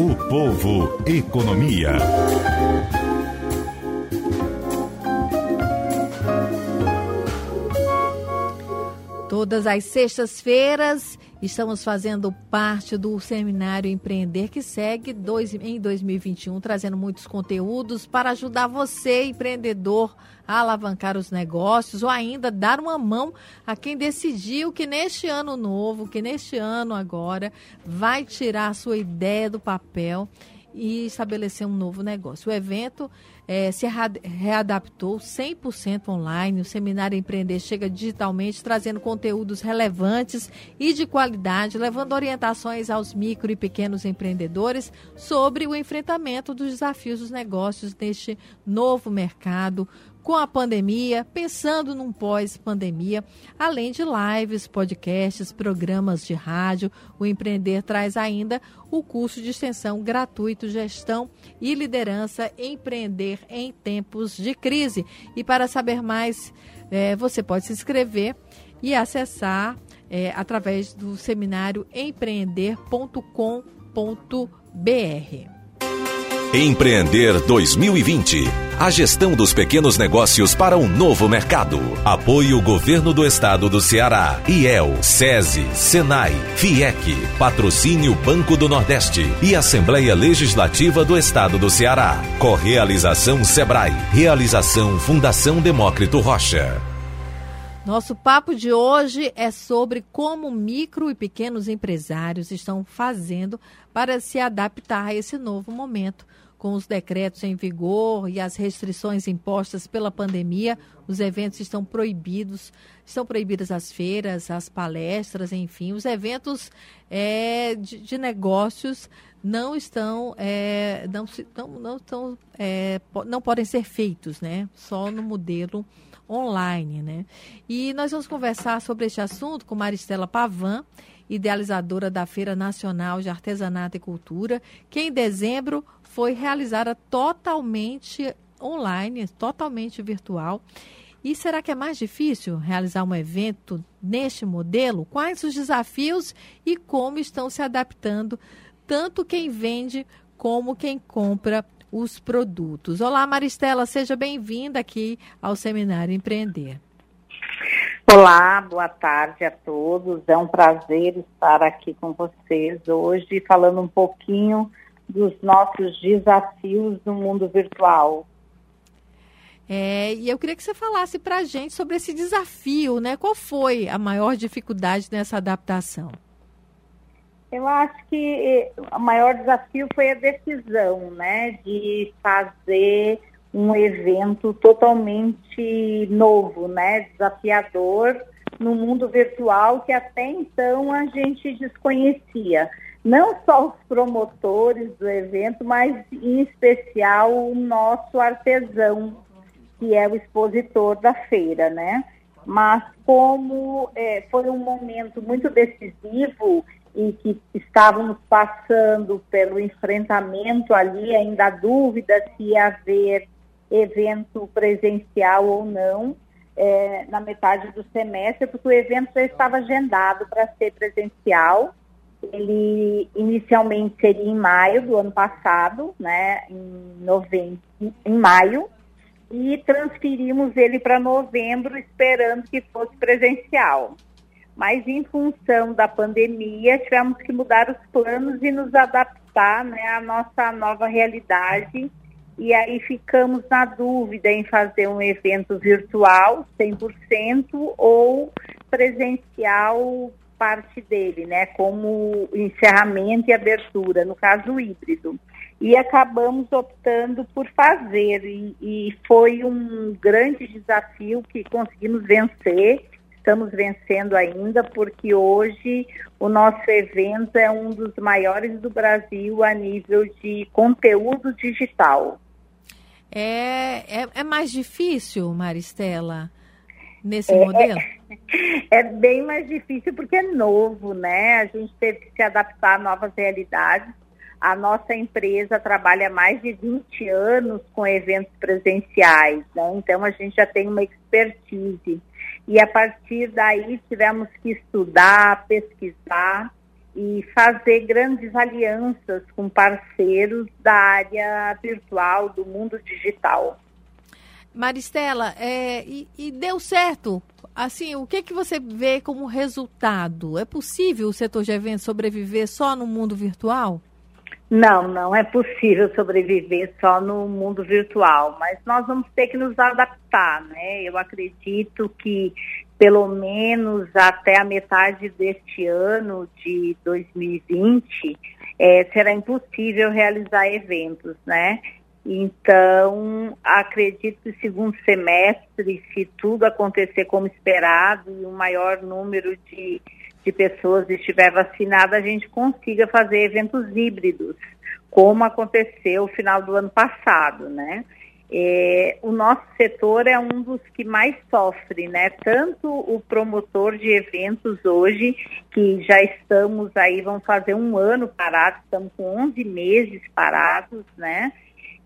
O Povo Economia. Todas as sextas-feiras estamos fazendo parte do seminário Empreender que segue dois, em 2021, trazendo muitos conteúdos para ajudar você, empreendedor, a alavancar os negócios ou ainda dar uma mão a quem decidiu que neste ano novo, que neste ano agora, vai tirar a sua ideia do papel e estabelecer um novo negócio. O evento é, se readaptou 100% online. O Seminário Empreender chega digitalmente, trazendo conteúdos relevantes e de qualidade, levando orientações aos micro e pequenos empreendedores sobre o enfrentamento dos desafios dos negócios neste novo mercado, com a pandemia, pensando num pós-pandemia, além de lives, podcasts, programas de rádio. O Empreender traz ainda o curso de extensão gratuito Gestão e Liderança Empreender em Tempos de Crise. E para saber mais, é, você pode se inscrever e acessar é, através do seminário empreender.com.br. Empreender 2020. A gestão dos pequenos negócios para um novo mercado. Apoio Governo do Estado do Ceará. IEL, SESI, SENAI, FIEC. Patrocínio Banco do Nordeste e Assembleia Legislativa do Estado do Ceará. Correalização Sebrae. Realização Fundação Demócrito Rocha. Nosso papo de hoje é sobre como micro e pequenos empresários estão fazendo para se adaptar a esse novo momento. Com os decretos em vigor e as restrições impostas pela pandemia, os eventos estão proibidos, estão proibidas as feiras, as palestras, enfim, os eventos é, de, de, negócios não estão, é, não, não, não, estão, é, não podem ser feitos, né? Só no modelo online, né? E nós vamos conversar sobre este assunto com Maristela Pavan, idealizadora da Feira Nacional de Artesanato e Cultura, que em dezembro foi realizada totalmente online, totalmente virtual. E será que é mais difícil realizar um evento neste modelo? Quais os desafios e como estão se adaptando tanto quem vende como quem compra os produtos. Olá, Maristela, seja bem-vinda aqui ao Seminário Empreender. Olá, boa tarde a todos. É um prazer estar aqui com vocês hoje, falando um pouquinho dos nossos desafios no mundo virtual. É, e eu queria que você falasse para a gente sobre esse desafio, né? Qual foi a maior dificuldade nessa adaptação? Eu acho que o maior desafio foi a decisão, né, de fazer um evento totalmente novo, né, desafiador no mundo virtual que até então a gente desconhecia. Não só os promotores do evento, mas em especial o nosso artesão, que é o expositor da feira, né? Mas como é, foi um momento muito decisivo e que estávamos passando pelo enfrentamento ali, ainda a dúvida se ia haver evento presencial ou não, é, na metade do semestre, porque o evento já estava agendado para ser presencial. Ele inicialmente seria em maio do ano passado, né, em novembro, em maio, e transferimos ele para novembro, esperando que fosse presencial mas em função da pandemia tivemos que mudar os planos e nos adaptar né, à nossa nova realidade. E aí ficamos na dúvida em fazer um evento virtual 100% ou presencial parte dele, né, como encerramento e abertura, no caso híbrido. E acabamos optando por fazer, e, e foi um grande desafio que conseguimos vencer estamos vencendo ainda, porque hoje o nosso evento é um dos maiores do Brasil a nível de conteúdo digital. É, é, é mais difícil, Maristela, nesse é, modelo? É, é bem mais difícil porque é novo, né? A gente teve que se adaptar a novas realidades. A nossa empresa trabalha mais de 20 anos com eventos presenciais, né? então a gente já tem uma expertise. E a partir daí tivemos que estudar, pesquisar e fazer grandes alianças com parceiros da área virtual, do mundo digital. Maristela, é, e, e, deu certo? Assim, o que, que você vê como resultado? É possível o setor de eventos sobreviver só no mundo virtual? Não, não é possível sobreviver só no mundo virtual, mas nós vamos ter que nos adaptar, né? Eu acredito que pelo menos até a metade deste ano de 2020 é, será impossível realizar eventos, né? Então, acredito que segundo semestre, se tudo acontecer como esperado e um maior número de de pessoas estiver vacinada, a gente consiga fazer eventos híbridos, como aconteceu no final do ano passado, né? É, o nosso setor é um dos que mais sofre, né? Tanto o promotor de eventos hoje, que já estamos aí, vão fazer um ano parados, estamos com 11 meses parados, né?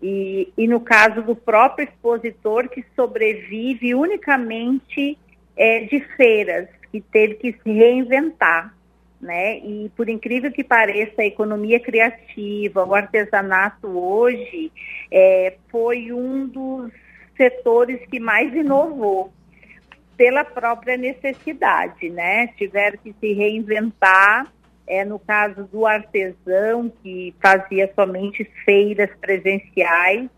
E, e no caso do próprio expositor, que sobrevive unicamente é, de feiras, que teve que se reinventar, né? E por incrível que pareça, a economia criativa, o artesanato hoje é, foi um dos setores que mais inovou pela própria necessidade, né? Tiveram que se reinventar. É, no caso do artesão, que fazia somente feiras presenciais,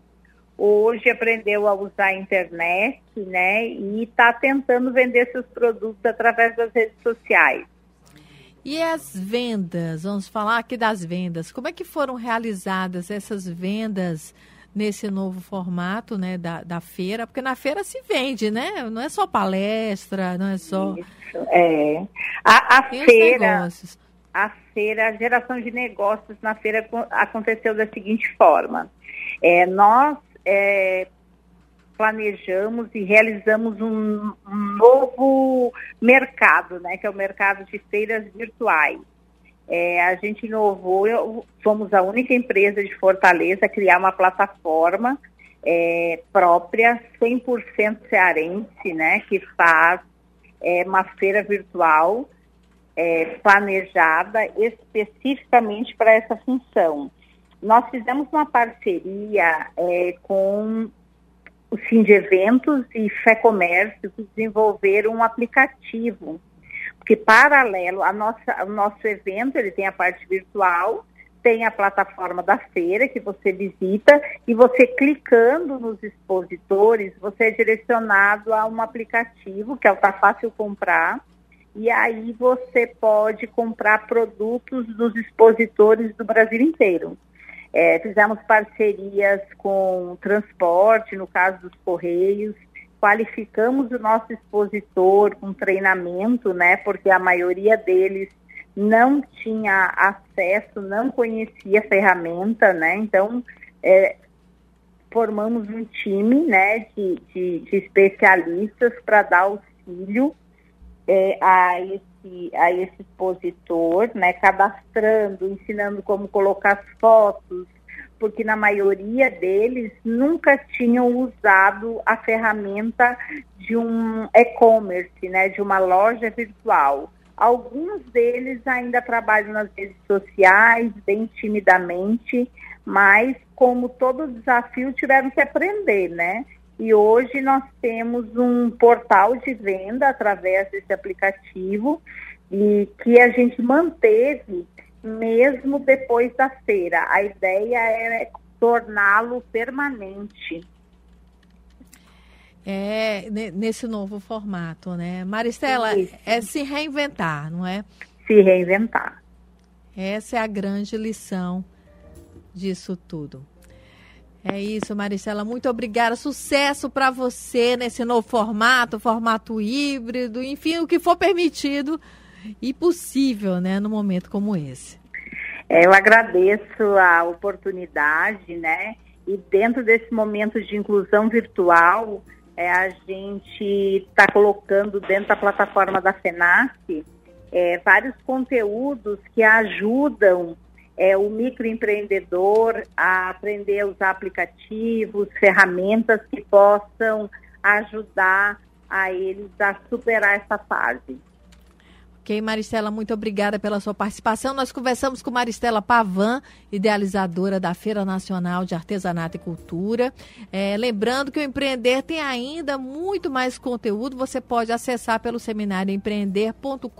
hoje aprendeu a usar a internet, né, e está tentando vender seus produtos através das redes sociais. E as vendas, vamos falar aqui das vendas. Como é que foram realizadas essas vendas nesse novo formato, né, da, da feira? Porque na feira se vende, né? Não é só palestra, não é só... Isso, é. A, a feira... A feira, a geração de negócios na feira aconteceu da seguinte forma. É, nós é, planejamos e realizamos um, um, novo mercado, né, que é o mercado de feiras virtuais. É, a gente inovou, fomos a única empresa de Fortaleza a criar uma plataforma é, própria, 100% cearense, né, que faz é, uma feira virtual é, planejada especificamente para essa função. Nós fizemos uma parceria é, com o Sim de Eventos e Fé Comércio desenvolveram um aplicativo, porque paralelo a nossa, ao nosso evento, ele tem a parte virtual, tem a plataforma da feira que você visita e você clicando nos expositores, você é direcionado a um aplicativo que é o Tá Fácil Comprar, e aí você pode comprar produtos dos expositores do Brasil inteiro. É, fizemos parcerias com transporte, no caso dos Correios, qualificamos o nosso expositor com treinamento, né, porque a maioria deles não tinha acesso, não conhecia a ferramenta, né, então é, formamos um time, né, de, de, de especialistas para dar auxílio é, a esse, a esse expositor, né, cadastrando, ensinando como colocar as fotos, porque na maioria deles nunca tinham usado a ferramenta de um e-commerce, né, de uma loja virtual. Alguns deles ainda trabalham nas redes sociais, bem timidamente, mas como todo desafio tiveram que aprender, né? E hoje nós temos um portal de venda através desse aplicativo e que a gente manteve mesmo depois da feira. A ideia é torná-lo permanente. É, nesse novo formato, né? Maristela, Isso. é se reinventar, não é? Se reinventar. Essa é a grande lição disso tudo. É isso, Maricela. Muito obrigada. Sucesso para você nesse novo formato, formato híbrido, enfim, o que for permitido e possível, né, no momento como esse. É, eu agradeço a oportunidade, né? E dentro desse momento de inclusão virtual, é, a gente está colocando dentro da plataforma da FENAC é, vários conteúdos que ajudam é, o microempreendedor a aprender a usar aplicativos, ferramentas que possam ajudar a eles a superar essa fase. Ok, Maristela, muito obrigada pela sua participação. Nós conversamos com Maristela Pavan, idealizadora da Feira Nacional de Artesanato e Cultura. É, lembrando que o Empreender tem ainda muito mais conteúdo. Você pode acessar pelo seminário empreender.com.br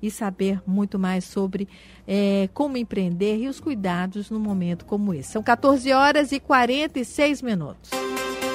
e saber muito mais sobre é, como empreender e os cuidados num momento como esse. São 14 horas e 46 minutos.